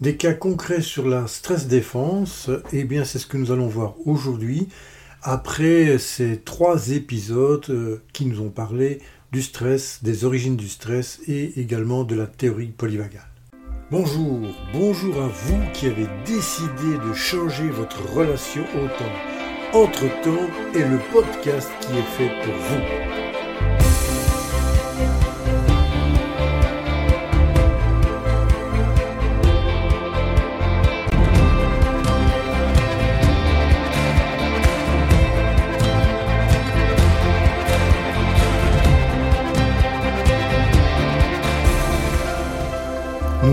Des cas concrets sur la stress défense, eh bien c'est ce que nous allons voir aujourd'hui après ces trois épisodes euh, qui nous ont parlé du stress, des origines du stress et également de la théorie polyvagale. Bonjour, bonjour à vous qui avez décidé de changer votre relation au temps. Entre-temps est le podcast qui est fait pour vous.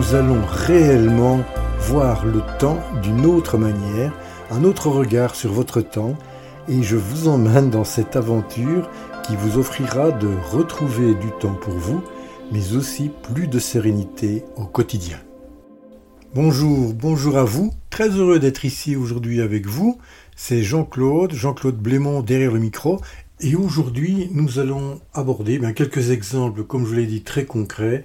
Nous allons réellement voir le temps d'une autre manière, un autre regard sur votre temps, et je vous emmène dans cette aventure qui vous offrira de retrouver du temps pour vous, mais aussi plus de sérénité au quotidien. Bonjour, bonjour à vous, très heureux d'être ici aujourd'hui avec vous. C'est Jean-Claude, Jean-Claude Blémont derrière le micro, et aujourd'hui nous allons aborder bien, quelques exemples, comme je l'ai dit, très concrets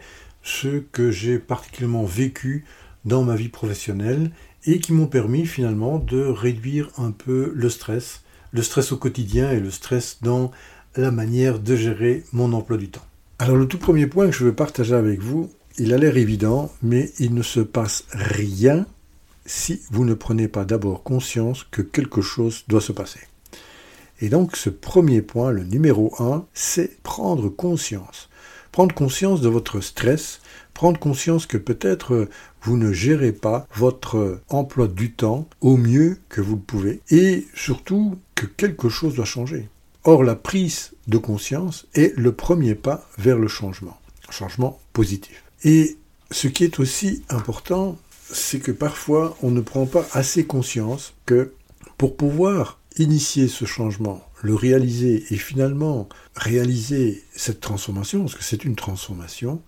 ce que j'ai particulièrement vécu dans ma vie professionnelle et qui m'ont permis finalement de réduire un peu le stress, le stress au quotidien et le stress dans la manière de gérer mon emploi du temps. Alors le tout premier point que je veux partager avec vous, il a l'air évident, mais il ne se passe rien si vous ne prenez pas d'abord conscience que quelque chose doit se passer. Et donc ce premier point, le numéro 1, c'est prendre conscience prendre conscience de votre stress, prendre conscience que peut-être vous ne gérez pas votre emploi du temps au mieux que vous le pouvez, et surtout que quelque chose doit changer. Or, la prise de conscience est le premier pas vers le changement, changement positif. Et ce qui est aussi important, c'est que parfois on ne prend pas assez conscience que pour pouvoir initier ce changement, le réaliser et finalement réaliser cette transformation, parce que c'est une transformation,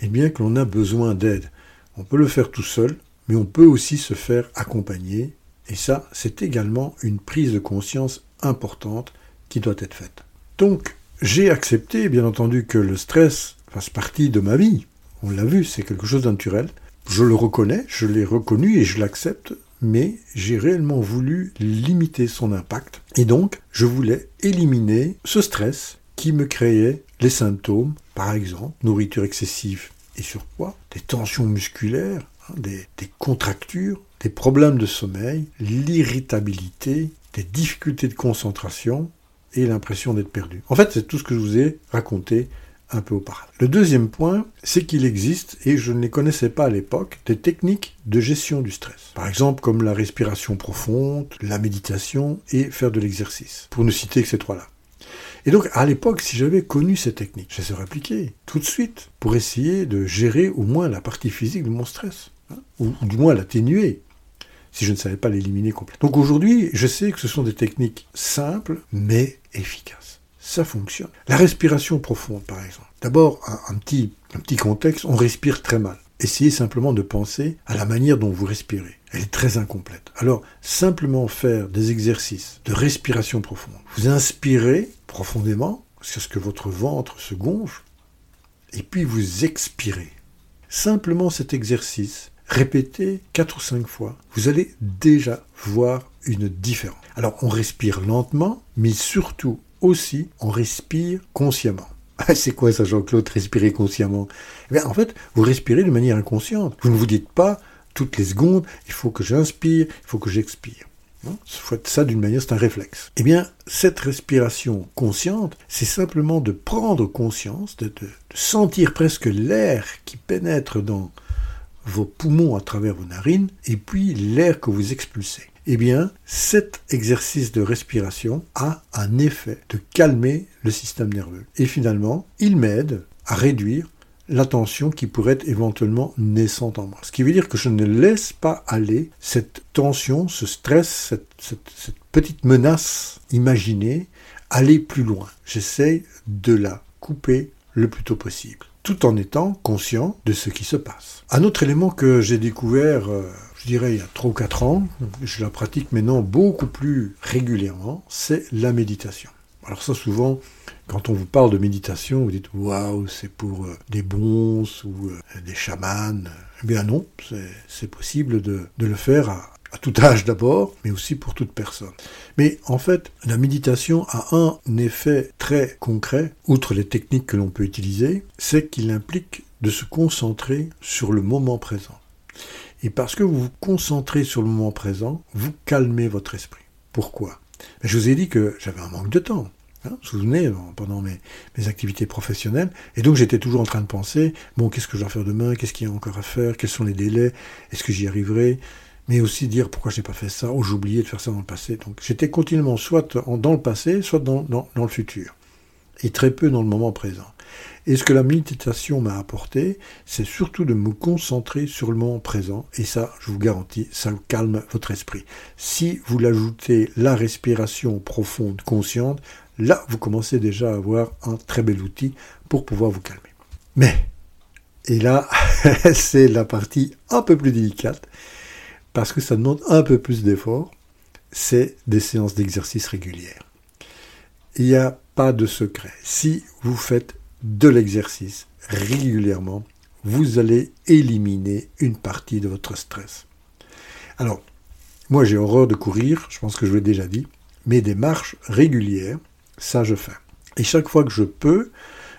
et eh bien que l'on a besoin d'aide. On peut le faire tout seul, mais on peut aussi se faire accompagner, et ça, c'est également une prise de conscience importante qui doit être faite. Donc, j'ai accepté, bien entendu, que le stress fasse partie de ma vie. On l'a vu, c'est quelque chose de naturel. Je le reconnais, je l'ai reconnu et je l'accepte mais j'ai réellement voulu limiter son impact. Et donc, je voulais éliminer ce stress qui me créait les symptômes, par exemple, nourriture excessive et surpoids, des tensions musculaires, hein, des, des contractures, des problèmes de sommeil, l'irritabilité, des difficultés de concentration et l'impression d'être perdu. En fait, c'est tout ce que je vous ai raconté un peu auparavant. Le deuxième point, c'est qu'il existe, et je ne les connaissais pas à l'époque, des techniques de gestion du stress. Par exemple, comme la respiration profonde, la méditation et faire de l'exercice. Pour ne citer que ces trois-là. Et donc, à l'époque, si j'avais connu ces techniques, je les aurais appliquées tout de suite pour essayer de gérer au moins la partie physique de mon stress, hein, ou, ou du moins l'atténuer, si je ne savais pas l'éliminer complètement. Donc aujourd'hui, je sais que ce sont des techniques simples, mais efficaces ça fonctionne. La respiration profonde, par exemple. D'abord, un, petit, un petit contexte, on respire très mal. Essayez simplement de penser à la manière dont vous respirez. Elle est très incomplète. Alors, simplement faire des exercices de respiration profonde. Vous inspirez profondément, jusqu'à ce que votre ventre se gonfle, et puis vous expirez. Simplement cet exercice, répétez 4 ou 5 fois, vous allez déjà voir une différence. Alors, on respire lentement, mais surtout aussi, on respire consciemment. Ah, c'est quoi ça, Jean-Claude, respirer consciemment? Eh bien, En fait, vous respirez de manière inconsciente. Vous ne vous dites pas, toutes les secondes, il faut que j'inspire, il faut que j'expire. Faites ça d'une manière, c'est un réflexe. Eh bien, cette respiration consciente, c'est simplement de prendre conscience, de sentir presque l'air qui pénètre dans vos poumons à travers vos narines, et puis l'air que vous expulsez eh bien, cet exercice de respiration a un effet de calmer le système nerveux. Et finalement, il m'aide à réduire la tension qui pourrait être éventuellement naissante en moi. Ce qui veut dire que je ne laisse pas aller cette tension, ce stress, cette, petite menace imaginée aller plus loin. J'essaie de la couper le plus tôt possible, tout en étant conscient de ce qui se passe. Un autre élément que j'ai découvert euh, je dirais il y a 3 ou 4 ans, je la pratique maintenant beaucoup plus régulièrement, c'est la méditation. Alors ça souvent, Quand on vous parle de méditation, vous dites waouh, c'est pour euh, des bons ou euh, des chamans. Eh bien non, c'est possible de, le faire à, à tout âge d'abord, mais aussi pour toute personne. Mais en fait, la méditation a un effet très concret, outre les techniques que l'on peut utiliser, c'est qu'il implique de se concentrer sur le moment présent. Et parce que vous vous concentrez sur le moment présent, vous calmez votre esprit. Pourquoi? Je vous ai dit que j'avais un manque de temps. Hein, vous vous souvenez, pendant mes, activités professionnelles. Et donc j'étais toujours en train de penser, bon, qu'est-ce que je dois faire demain? Qu'est-ce qu'il y a encore à faire? Quels sont les délais? Est-ce que j'y arriverai? Mais aussi dire pourquoi je n'ai pas fait ça? Oh, j'ai oublié de faire ça dans le passé. Donc j'étais continuellement soit dans le passé, soit dans le futur. Et très peu dans le moment présent. Et ce que la méditation m'a apporté, c'est surtout de me concentrer sur le moment présent. Et ça, je vous garantis, ça calme votre esprit. Si vous l'ajoutez la respiration profonde, consciente, là, vous commencez déjà à avoir un très bel outil pour pouvoir vous calmer. Mais, et là, c'est la partie un peu plus délicate, parce que ça demande un peu plus d'effort, c'est des séances d'exercice régulières. Il n'y a pas de secret. Si vous faites de l'exercice régulièrement, vous allez éliminer une partie de votre stress. Alors, moi j'ai horreur de courir, je pense que je l'ai déjà dit, mais des marches régulières, ça je fais. Et chaque fois que je peux,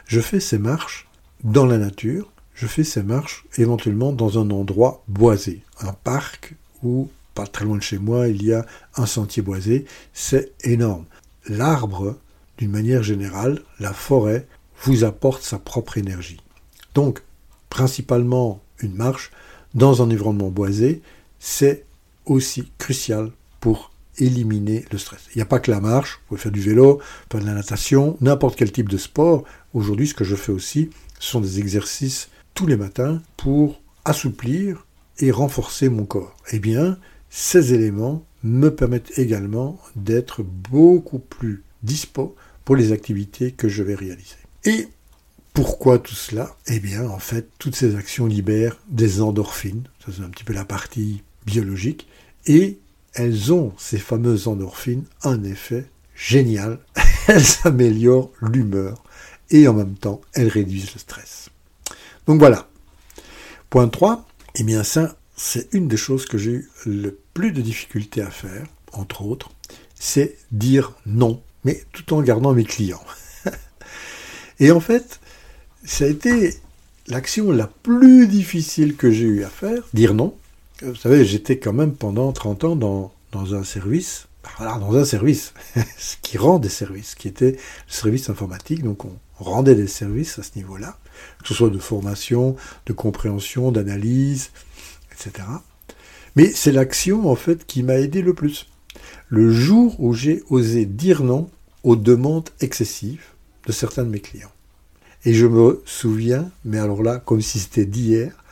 je fais ces marches dans la nature, je fais ces marches éventuellement dans un endroit boisé, un parc ou pas très loin de chez moi, il y a un sentier boisé, c'est énorme. L'arbre, d'une manière générale, la forêt, vous apporte sa propre énergie. Donc, principalement une marche dans un environnement boisé, c'est aussi crucial pour éliminer le stress. Il n'y a pas que la marche, vous pouvez faire du vélo, faire de la natation, n'importe quel type de sport. Aujourd'hui, ce que je fais aussi, ce sont des exercices tous les matins pour assouplir et renforcer mon corps. Eh bien, ces éléments me permettent également d'être beaucoup plus dispo pour les activités que je vais réaliser. Et pourquoi tout cela? Eh bien, en fait, toutes ces actions libèrent des endorphines, ça c'est un petit peu la partie biologique, et elles ont, ces fameuses endorphines, un effet génial. elles améliorent l'humeur et en même temps, elles réduisent le stress. Donc voilà. Point 3, eh bien ça, c'est une des choses que j'ai eu le plus de difficultés à faire, entre autres, c'est dire non, mais tout en gardant mes clients. Et en fait, ça a été l'action la plus difficile que j'ai eu à faire, dire non. Vous savez, j'étais quand même pendant 30 ans dans, dans un service, voilà, dans un service, qui rend des services, qui était le service informatique, donc on rendait des services à ce niveau-là, que ce soit de formation, de compréhension, d'analyse, etc. Mais c'est l'action, en fait, qui m'a aidé le plus. Le jour où j'ai osé dire non aux demandes excessives, de certains de mes clients. Et je me souviens, mais alors là, comme si c'était d'hier,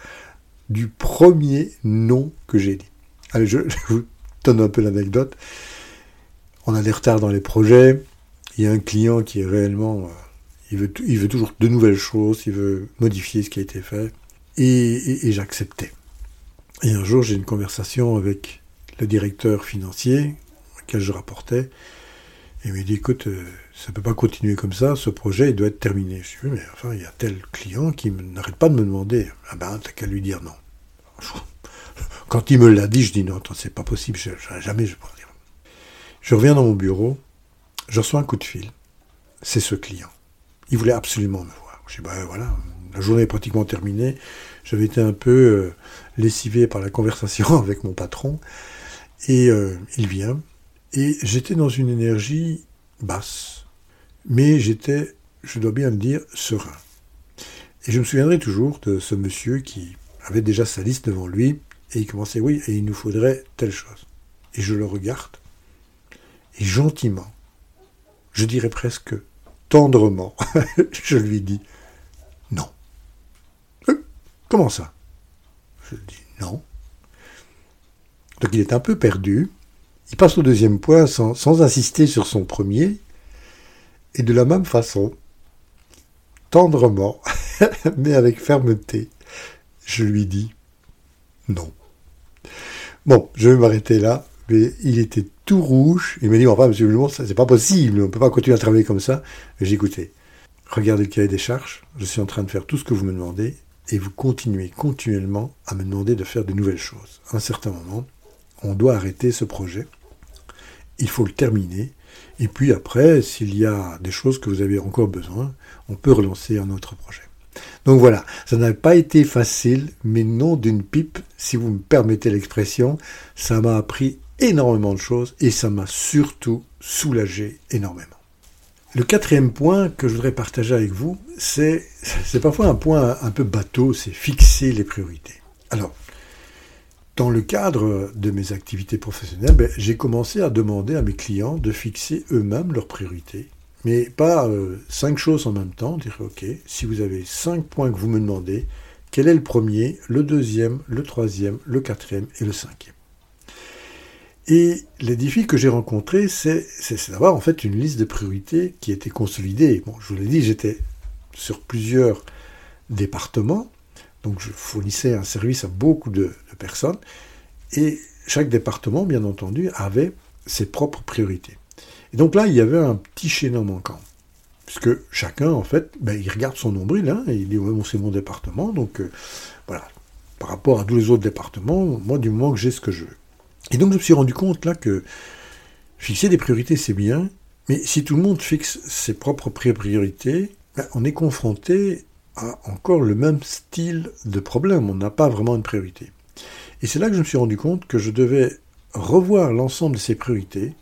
du premier non que j'ai dit. Allez, je, vous donne un peu l'anecdote. On a des retards dans les projets. Il y a un client qui est réellement... Euh, il, veut, il veut toujours de nouvelles choses, il veut modifier ce qui a été fait. Et, et j'acceptais. Et un jour, j'ai une conversation avec le directeur financier, auquel je rapportais, il me dit, écoute, euh, ça ne peut pas continuer comme ça, ce projet doit être terminé. Je dis, mais enfin, il y a tel client qui n'arrête pas de me demander. Ah ben, t'as qu'à lui dire non. Quand il me l'a dit, je dis non, c'est pas possible, je, jamais je pourrais dire. Je reviens dans mon bureau, je reçois un coup de fil. C'est ce client. Il voulait absolument me voir. Je dis, ben voilà, la journée est pratiquement terminée. J'avais été un peu euh, lessivé par la conversation avec mon patron. Et euh, il vient, et j'étais dans une énergie basse, mais j'étais, je dois bien le dire, serein. Et je me souviendrai toujours de ce monsieur qui avait déjà sa liste devant lui, et il commençait, oui, et il nous faudrait telle chose. Et je le regarde, et gentiment, je dirais presque tendrement, je lui dis, non. Euh, comment ça? Je lui dis, non. Donc il est un peu perdu, il passe au deuxième point sans, insister sur son premier, et de la même façon, tendrement, mais avec fermeté, je lui dis non. Bon, je vais m'arrêter là, mais il était tout rouge. Il m'a dit, enfin, monsieur Lumon, c'est pas possible, on ne peut pas continuer à travailler comme ça. J'ai écouté. Regardez le cahier des charges, je suis en train de faire tout ce que vous me demandez, et vous continuez continuellement à me demander de faire de nouvelles choses. À un certain moment, on doit arrêter ce projet, il faut le terminer, et puis après, s'il y a des choses que vous avez encore besoin, on peut relancer un autre projet. Donc voilà, ça n'a pas été facile, mais non d'une pipe, si vous me permettez l'expression, ça m'a appris énormément de choses et ça m'a surtout soulagé énormément. Le quatrième point que je voudrais partager avec vous, c'est, parfois un point un peu bateau, c'est fixer les priorités. Alors, dans le cadre de mes activités professionnelles, ben, j'ai commencé à demander à mes clients de fixer eux-mêmes leurs priorités, mais pas euh, cinq choses en même temps, dire ok, si vous avez cinq points que vous me demandez, quel est le premier, le deuxième, le troisième, le quatrième et le cinquième? Et les défis que j'ai rencontrés, c'est d'avoir en fait une liste de priorités qui était consolidée. Bon, je vous l'ai dit, j'étais sur plusieurs départements, donc je fournissais un service à beaucoup de, personnes, et chaque département, bien entendu, avait ses propres priorités. Et donc là, il y avait un petit chaînon manquant. Puisque chacun, en fait, ben, il regarde son nombril, hein, il dit, ouais, bon, c'est mon département, donc euh, voilà. Par rapport à tous les autres départements, moi, du moment que j'ai ce que je veux. Et donc je me suis rendu compte là que fixer des priorités c'est bien, mais si tout le monde fixe ses propres priorités, ben, on est confronté à encore le même style de problème, on n'a pas vraiment une priorité. Et c'est là que je me suis rendu compte que je devais revoir l'ensemble de ces priorités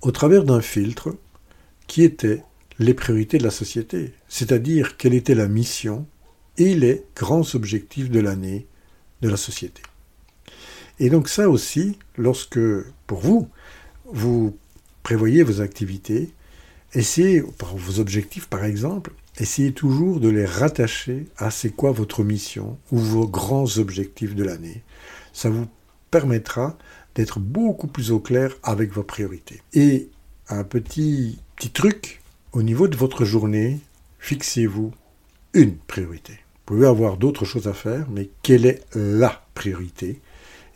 au travers d'un filtre qui était les priorités de la société, c'est-à-dire quelle était la mission et les grands objectifs de l'année de la société. Et donc ça aussi, lorsque, pour vous, vous prévoyez vos activités, essayez, vos objectifs par exemple, essayez toujours de les rattacher à c'est quoi votre mission ou vos grands objectifs de l'année. Ça vous permettra d'être beaucoup plus au clair avec vos priorités. Et un petit, petit truc, au niveau de votre journée, fixez-vous une priorité. Vous pouvez avoir d'autres choses à faire, mais quelle est la priorité?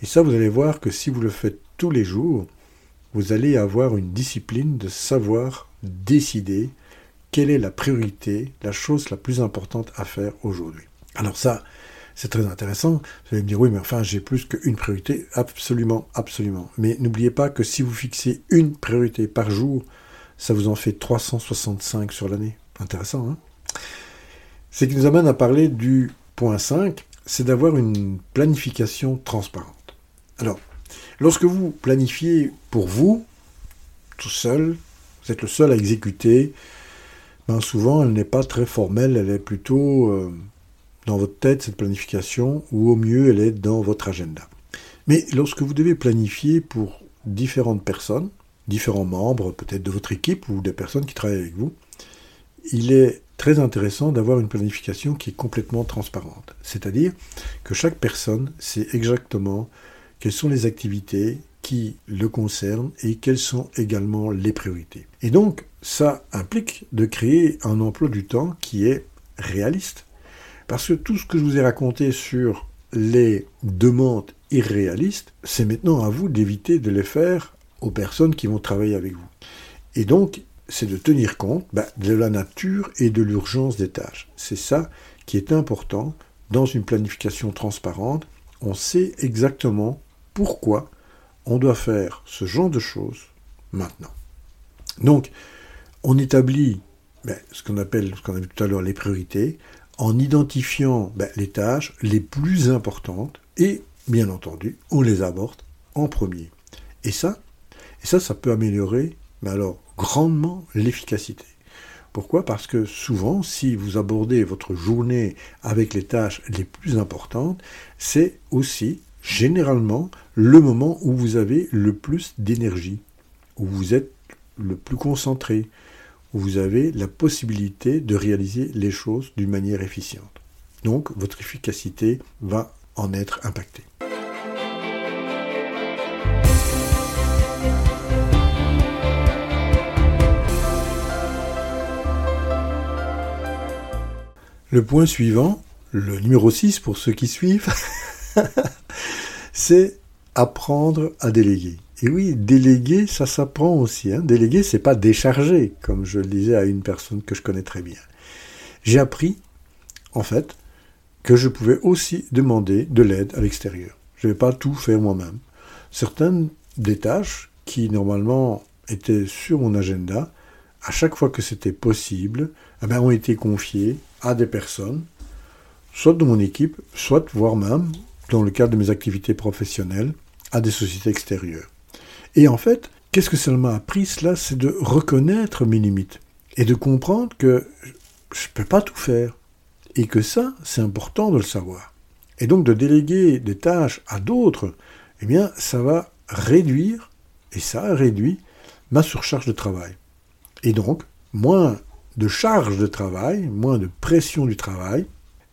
Et ça, vous allez voir que si vous le faites tous les jours, vous allez avoir une discipline de savoir décider quelle est la priorité, la chose la plus importante à faire aujourd'hui. Alors ça, c'est très intéressant. Vous allez me dire, oui, mais enfin, j'ai plus qu'une priorité. Absolument, absolument. Mais n'oubliez pas que si vous fixez une priorité par jour, ça vous en fait 365 sur l'année. Intéressant, hein? Ce qui nous amène à parler du point 5, c'est d'avoir une planification transparente. Alors, lorsque vous planifiez pour vous, tout seul, vous êtes le seul à exécuter, ben souvent elle n'est pas très formelle, elle est plutôt euh, dans votre tête, cette planification, ou au mieux elle est dans votre agenda. Mais lorsque vous devez planifier pour différentes personnes, différents membres peut-être de votre équipe ou des personnes qui travaillent avec vous, il est très intéressant d'avoir une planification qui est complètement transparente. C'est-à-dire que chaque personne sait exactement quelles sont les activités qui le concernent et quelles sont également les priorités. Et donc, ça implique de créer un emploi du temps qui est réaliste. Parce que tout ce que je vous ai raconté sur les demandes irréalistes, c'est maintenant à vous d'éviter de les faire aux personnes qui vont travailler avec vous. Et donc, c'est de tenir compte bah, de la nature et de l'urgence des tâches. C'est ça qui est important dans une planification transparente. On sait exactement pourquoi on doit faire ce genre de choses maintenant. Donc, on établit ben, ce qu'on appelle, ce qu'on a vu tout à l'heure, les priorités, en identifiant ben, les tâches les plus importantes et, bien entendu, on les aborde en premier. Et ça, ça, ça peut améliorer, mais alors grandement l'efficacité. Pourquoi? Parce que souvent, si vous abordez votre journée avec les tâches les plus importantes, c'est aussi généralement le moment où vous avez le plus d'énergie, où vous êtes le plus concentré, où vous avez la possibilité de réaliser les choses d'une manière efficiente. Donc votre efficacité va en être impactée. Le point suivant, le numéro 6 pour ceux qui suivent, c'est apprendre à déléguer. Et oui, déléguer, ça s'apprend aussi. Hein. Déléguer, c'est pas décharger, comme je le disais à une personne que je connais très bien. J'ai appris, en fait, que je pouvais aussi demander de l'aide à l'extérieur. Je ne vais pas tout faire moi-même. Certaines des tâches qui normalement étaient sur mon agenda, à chaque fois que c'était possible, eh ben, ont été confiées à des personnes, soit de mon équipe, soit voire même, dans le cadre de mes activités professionnelles, à des sociétés extérieures. Et en fait, qu'est-ce que ça m'a appris? Cela C'est de reconnaître mes limites et de comprendre que je ne peux pas tout faire. Et que ça, c'est important de le savoir. Et donc de déléguer des tâches à d'autres, eh bien, ça va réduire, et ça a réduit, ma surcharge de travail. Et donc, moins de charge de travail, moins de pression du travail,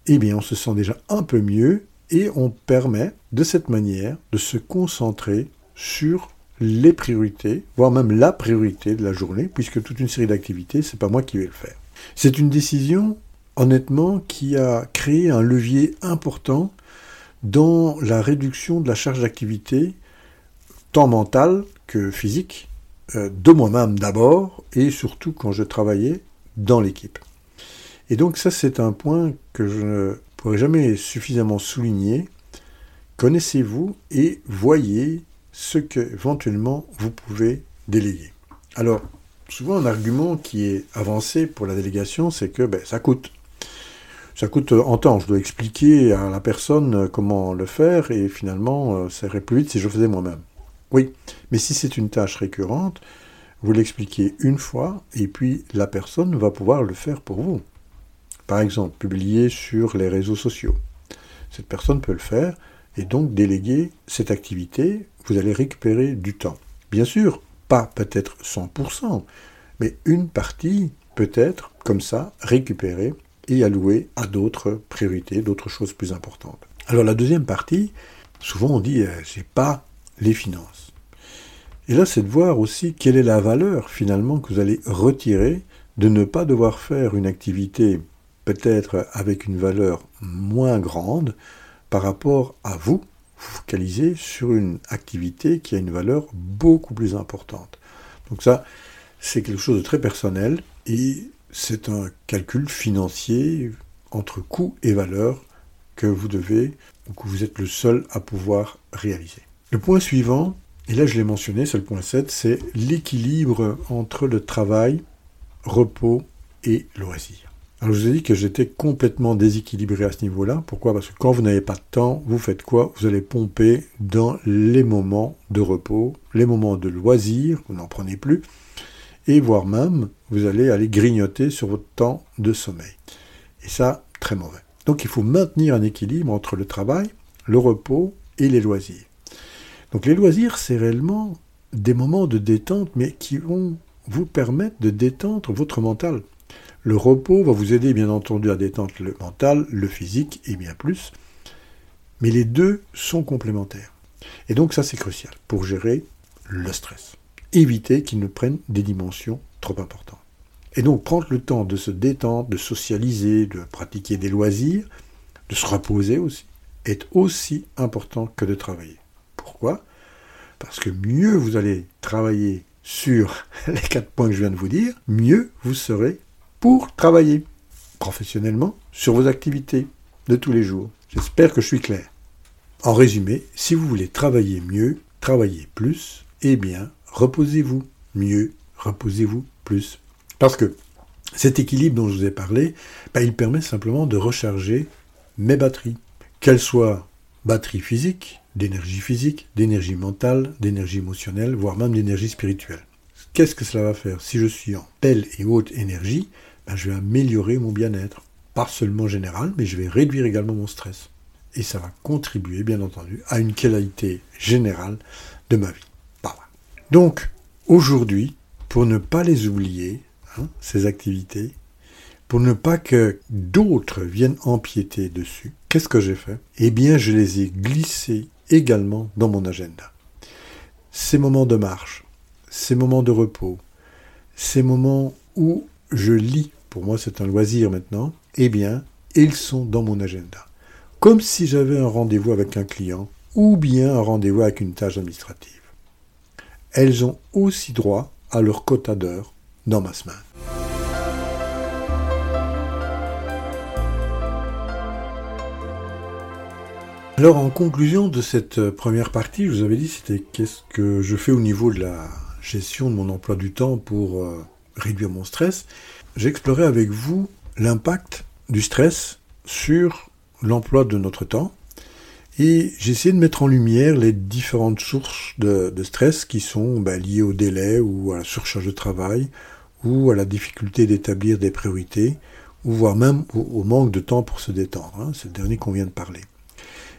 eh bien, on se sent déjà un peu mieux et on permet de cette manière de se concentrer sur les priorités, voire même la priorité de la journée, puisque toute une série d'activités, c'est pas moi qui vais le faire. C'est une décision, honnêtement, qui a créé un levier important dans la réduction de la charge d'activité, tant mentale que physique, euh, de moi-même d'abord, et surtout quand je travaillais dans l'équipe. Et donc ça, c'est un point que je ne pourrais jamais suffisamment souligner. Connaissez-vous et voyez ce que éventuellement vous pouvez déléguer. Alors, souvent un argument qui est avancé pour la délégation, c'est que ben, ça coûte. Ça coûte en temps. Je dois expliquer à la personne comment le faire et finalement, euh, ça irait plus vite si je faisais moi-même. Oui, mais si c'est une tâche récurrente, vous l'expliquez une fois et puis la personne va pouvoir le faire pour vous. Par exemple, publier sur les réseaux sociaux. Cette personne peut le faire et donc déléguer cette activité, vous allez récupérer du temps. Bien sûr, pas peut-être 100%, mais une partie peut être comme ça récupérée et allouée à d'autres priorités, d'autres choses plus importantes. Alors la deuxième partie, souvent on dit euh, c'est pas les finances. Et là, c'est de voir aussi quelle est la valeur finalement que vous allez retirer de ne pas devoir faire une activité peut-être avec une valeur moins grande par rapport à vous, vous focalisez sur une activité qui a une valeur beaucoup plus importante. Donc ça, c'est quelque chose de très personnel et c'est un calcul financier entre coût et valeur que vous devez, ou que vous êtes le seul à pouvoir réaliser. Le point suivant, et là je l'ai mentionné, c'est le point 7, c'est l'équilibre entre le travail, repos et loisirs. Alors je vous ai dit que j'étais complètement déséquilibré à ce niveau-là. Pourquoi? Parce que quand vous n'avez pas de temps, vous faites quoi? Vous allez pomper dans les moments de repos, les moments de loisir, vous n'en prenez plus, et voire même, vous allez aller grignoter sur votre temps de sommeil. Et ça, très mauvais. Donc il faut maintenir un équilibre entre le travail, le repos et les loisirs. Donc les loisirs, c'est réellement des moments de détente, mais qui vont vous permettre de détendre votre mental. Le repos va vous aider bien entendu à détendre le mental, le physique et bien plus. Mais les deux sont complémentaires. Et donc ça c'est crucial pour gérer le stress. Éviter qu'il ne prenne des dimensions trop importantes. Et donc prendre le temps de se détendre, de socialiser, de pratiquer des loisirs, de se reposer aussi, est aussi important que de travailler. Pourquoi? Parce que mieux vous allez travailler sur les quatre points que je viens de vous dire, mieux vous serez pour travailler professionnellement sur vos activités de tous les jours. J'espère que je suis clair. En résumé, si vous voulez travailler mieux, travailler plus, eh bien, reposez-vous mieux, reposez-vous plus. Parce que cet équilibre dont je vous ai parlé, bah, il permet simplement de recharger mes batteries. Qu'elles soient batteries physiques, d'énergie physique, d'énergie mentale, d'énergie émotionnelle, voire même d'énergie spirituelle. Qu'est-ce que cela va faire Si je suis en belle et haute énergie, ben, je vais améliorer mon bien-être. Pas seulement général, mais je vais réduire également mon stress. Et ça va contribuer, bien entendu, à une qualité générale de ma vie. Donc, aujourd'hui, pour ne pas les oublier, hein, ces activités, pour ne pas que d'autres viennent empiéter dessus, qu'est-ce que j'ai fait? Eh bien, je les ai glissés également dans mon agenda. Ces moments de marche, ces moments de repos, ces moments où je lis, pour moi c'est un loisir maintenant, eh bien, ils sont dans mon agenda. Comme si j'avais un rendez-vous avec un client ou bien un rendez-vous avec une tâche administrative. elles ont aussi droit à leur quota d'heures dans ma semaine. Alors en conclusion de cette première partie, je vous avais dit c'était qu'est-ce que je fais au niveau de la gestion de mon emploi du temps pour euh, réduire mon stress. J'ai exploré avec vous l'impact du stress sur l'emploi de notre temps et j'ai essayé de mettre en lumière les différentes sources de, stress qui sont ben, liées au délai ou à la surcharge de travail ou à la difficulté d'établir des priorités ou voire même au, manque de temps pour se détendre. Hein. C'est le dernier qu'on vient de parler.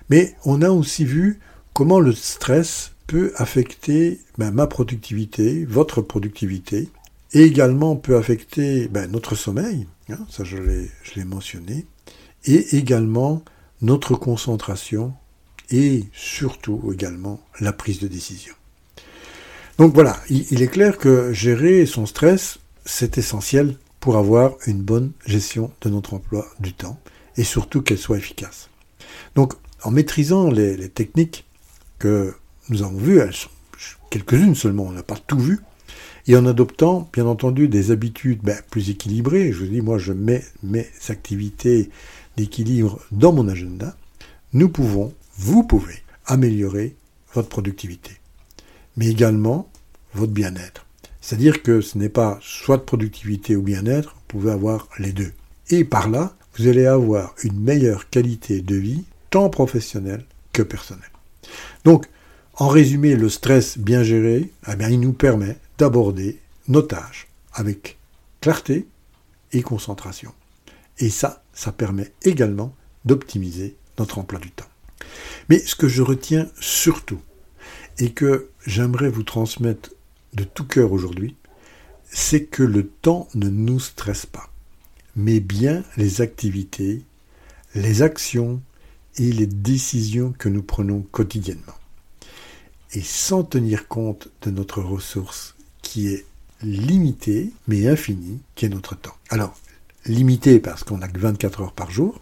Mais on a aussi vu comment le stress peut affecter ben, ma productivité, votre productivité, et également peut affecter ben, notre sommeil, hein, ça je l'ai mentionné, et également notre concentration et surtout également la prise de décision. Donc voilà, il est clair que gérer son stress, c'est essentiel pour avoir une bonne gestion de notre emploi du temps et surtout qu'elle soit efficace. Donc en maîtrisant les, techniques que nous avons vues, elles sont quelques-unes seulement, on n'a pas tout vu, et en adoptant, bien entendu, des habitudes ben, plus équilibrées, je vous dis, moi je mets mes activités d'équilibre dans mon agenda, nous pouvons, vous pouvez, améliorer votre productivité, mais également votre bien-être. C'est-à-dire que ce n'est pas soit de productivité ou bien-être, vous pouvez avoir les deux. Et par là, vous allez avoir une meilleure qualité de vie tant professionnel que personnel. Donc, en résumé, le stress bien géré, eh bien, il nous permet d'aborder nos tâches avec clarté et concentration. Et ça, ça permet également d'optimiser notre emploi du temps. Mais ce que je retiens surtout, et que j'aimerais vous transmettre de tout cœur aujourd'hui, c'est que le temps ne nous stresse pas, mais bien les activités, les actions et les décisions que nous prenons quotidiennement. Et sans tenir compte de notre ressource qui est limitée mais infinie, qui est notre temps. Alors, limitée parce qu'on n'a que 24 heures par jour,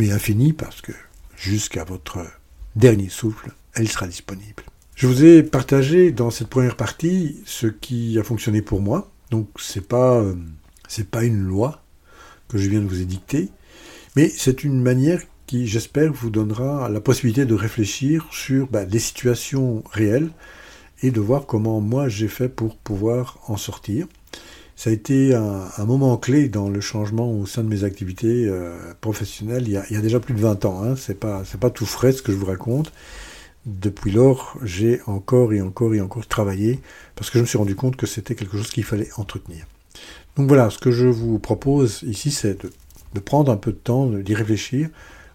mais infinie parce que jusqu'à votre dernier souffle, elle sera disponible. Je vous ai partagé dans cette première partie ce qui a fonctionné pour moi. Donc c'est pas euh, c'est pas une loi que je viens de vous édicter, mais c'est une manière qui, j'espère, vous donnera la possibilité de réfléchir sur bah, des situations réelles et de voir comment moi j'ai fait pour pouvoir en sortir. Ça a été un, moment clé dans le changement au sein de mes activités euh, professionnelles il y, a, déjà plus de 20 ans. Hein. C'est pas pas tout frais ce que je vous raconte. Depuis lors, j'ai encore et encore et encore travaillé parce que je me suis rendu compte que c'était quelque chose qu'il fallait entretenir. Donc voilà, ce que je vous propose ici, c'est de prendre un peu de temps, d'y réfléchir,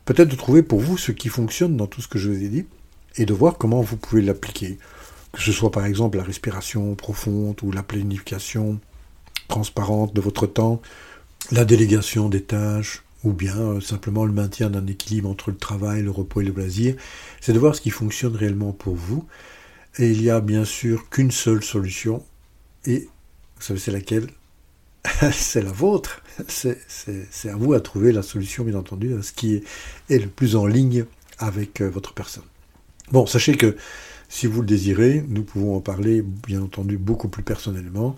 peut-être de trouver pour vous ce qui fonctionne dans tout ce que je vous ai dit, et de voir comment vous pouvez l'appliquer. Que ce soit par exemple la respiration profonde ou la planification transparente de votre temps, la délégation des tâches, ou bien euh, simplement le maintien d'un équilibre entre le travail, le repos et le loisir, c'est de voir ce qui fonctionne réellement pour vous. Et il y a bien sûr qu'une seule solution, et vous savez c'est laquelle? C'est la vôtre. C'est à vous à trouver la solution, bien entendu, à ce qui est, est, le plus en ligne avec euh, votre personne. Bon, sachez que si vous le désirez, nous pouvons en parler, bien entendu, beaucoup plus personnellement.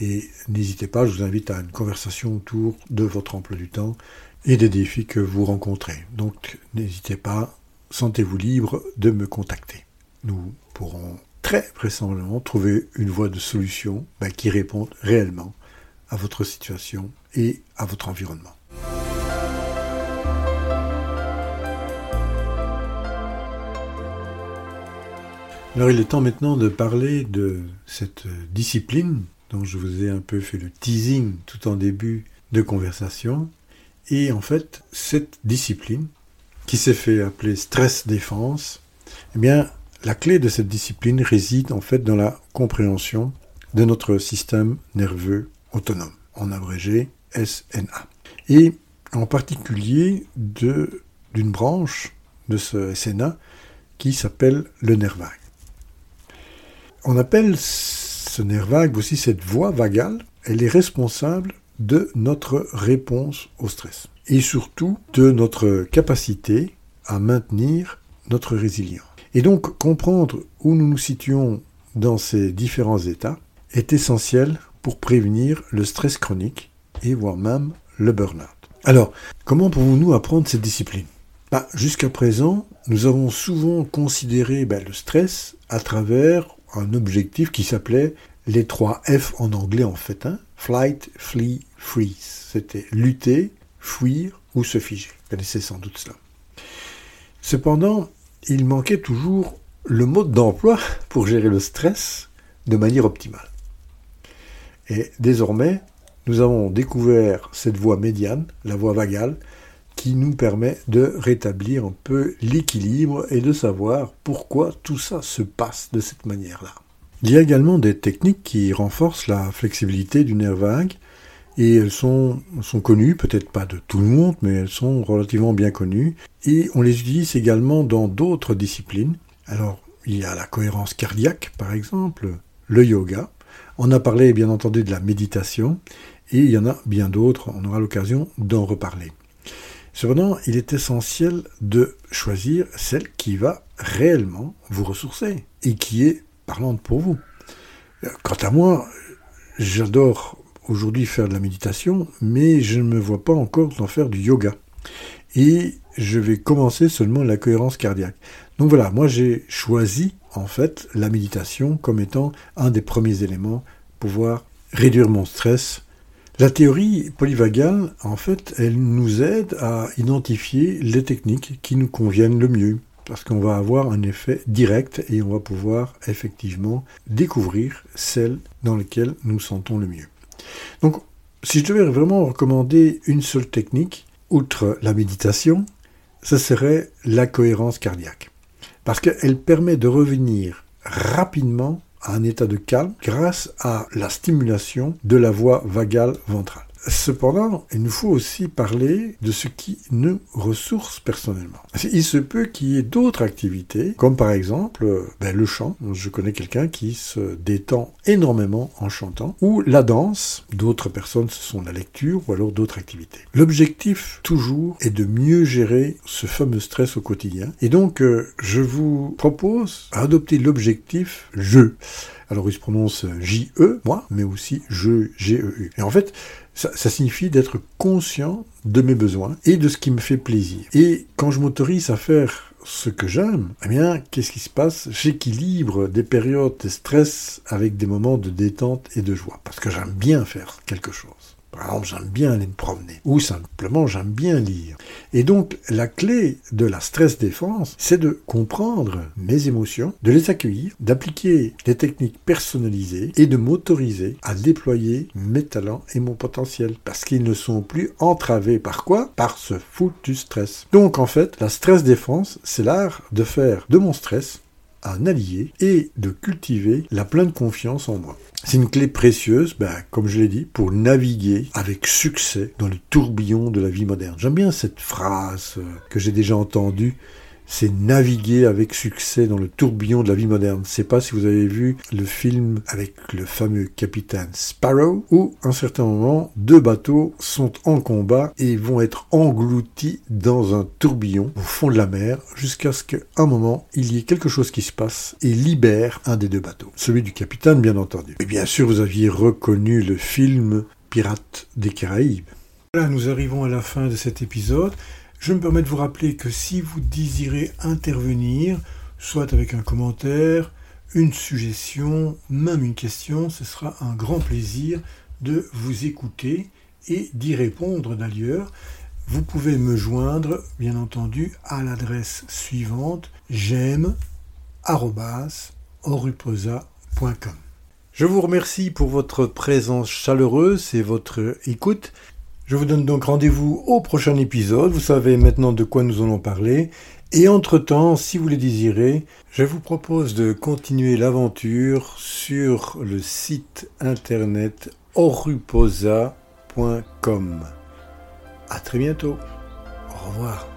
Et n'hésitez pas, je vous invite à une conversation autour de votre emploi du temps et des défis que vous rencontrez. Donc n'hésitez pas, sentez-vous libre de me contacter. Nous pourrons très vraisemblablement trouver une voie de solution ben, qui réponde réellement à votre situation et à votre environnement. Alors il est temps maintenant de parler de cette discipline dont je vous ai un peu fait le teasing tout en début de conversation. Et en fait, cette discipline, qui s'est fait appeler stress défense, eh bien, la clé de cette discipline réside en fait dans la compréhension de notre système nerveux autonome, en abrégé SNA. Et en particulier d'une branche de ce SNA qui s'appelle le nerf. On appelle ce nerf vague aussi cette voie vagale, elle est responsable de notre réponse au stress et surtout de notre capacité à maintenir notre résilience. Et donc comprendre où nous nous situons dans ces différents états est essentiel pour prévenir le stress chronique et voire même le burn-out. Alors, comment pouvons-nous apprendre cette discipline? Bah, Jusqu'à présent, nous avons souvent considéré bah, le stress à travers un objectif qui s'appelait les trois F en anglais en fait. Hein. Flight, flee, freeze. C'était lutter, fuir ou se figer. Vous connaissez sans doute cela. Cependant, il manquait toujours le mode d'emploi pour gérer le stress de manière optimale. Et désormais, nous avons découvert cette voie médiane, la voie vagale, qui nous permet de rétablir un peu l'équilibre et de savoir pourquoi tout ça se passe de cette manière-là. Il y a également des techniques qui renforcent la flexibilité du nerf vague et elles sont, connues, peut-être pas de tout le monde, mais elles sont relativement bien connues et on les utilise également dans d'autres disciplines. Alors, il y a la cohérence cardiaque, par exemple, le yoga. On a parlé bien entendu de la méditation et il y en a bien d'autres, on aura l'occasion d'en reparler. Cependant, il est essentiel de choisir celle qui va réellement vous ressourcer et qui est parlante pour vous. Quant à moi, j'adore aujourd'hui faire de la méditation, mais je ne me vois pas encore en faire du yoga. Et je vais commencer seulement la cohérence cardiaque. Donc voilà, moi j'ai choisi en fait la méditation comme étant un des premiers éléments pour pouvoir réduire mon stress. La théorie polyvagale, en fait, elle nous aide à identifier les techniques qui nous conviennent le mieux parce qu'on va avoir un effet direct et on va pouvoir effectivement découvrir celles dans lesquelles nous sentons le mieux. Donc, si je devais vraiment recommander une seule technique, outre la méditation, ce serait la cohérence cardiaque. Parce qu'elle permet de revenir rapidement à un état de calme grâce à la stimulation de la voie vagale ventrale. Cependant, il nous faut aussi parler de ce qui nous ressource personnellement. Il se peut qu'il y ait d'autres activités, comme par exemple ben, le chant. Je connais quelqu'un qui se détend énormément en chantant, ou la danse. D'autres personnes, ce sont la lecture ou alors d'autres activités. L'objectif, toujours, est de mieux gérer ce fameux stress au quotidien. Et donc, euh, je vous propose d'adopter l'objectif je. Alors il se prononce J-E, moi, mais aussi je, G-E-U. Et en fait, ça, signifie d'être conscient de mes besoins et de ce qui me fait plaisir. Et quand je m'autorise à faire ce que j'aime, eh bien, qu'est-ce qui se passe? J'équilibre des périodes de stress avec des moments de détente et de joie. Parce que j'aime bien faire quelque chose. Par exemple, j'aime bien aller me promener. Ou simplement, j'aime bien lire. Et donc, la clé de la stress défense, c'est de comprendre mes émotions, de les accueillir, d'appliquer des techniques personnalisées et de m'autoriser à déployer mes talents et mon potentiel. Parce qu'ils ne sont plus entravés par quoi? Par ce foutu stress. Donc, en fait, la stress défense, c'est l'art de faire de mon stress un allié et de cultiver la pleine confiance en moi. C'est une clé précieuse, ben, comme je l'ai dit, pour naviguer avec succès dans le tourbillon de la vie moderne. J'aime bien cette phrase euh, que j'ai déjà entendue c'est naviguer avec succès dans le tourbillon de la vie moderne. Je sais pas si vous avez vu le film avec le fameux capitaine Sparrow, où, à un certain moment, deux bateaux sont en combat et vont être engloutis dans un tourbillon au fond de la mer, jusqu'à ce qu'à un moment, il y ait quelque chose qui se passe et libère un des deux bateaux. Celui du capitaine, bien entendu. Et bien sûr, vous aviez reconnu le film Pirates des Caraïbes. Voilà, nous arrivons à la fin de cet épisode. Je me permets de vous rappeler que si vous désirez intervenir, soit avec un commentaire, une suggestion, même une question, ce sera un grand plaisir de vous écouter et d'y répondre d'ailleurs. Vous pouvez me joindre, bien entendu, à l'adresse suivante j'aime Je vous remercie pour votre présence chaleureuse et votre écoute. Je vous donne donc rendez-vous au prochain épisode. Vous savez maintenant de quoi nous allons parler. Et entre-temps, si vous le désirez, je vous propose de continuer l'aventure sur le site internet oruposa.com. À très bientôt. Au revoir.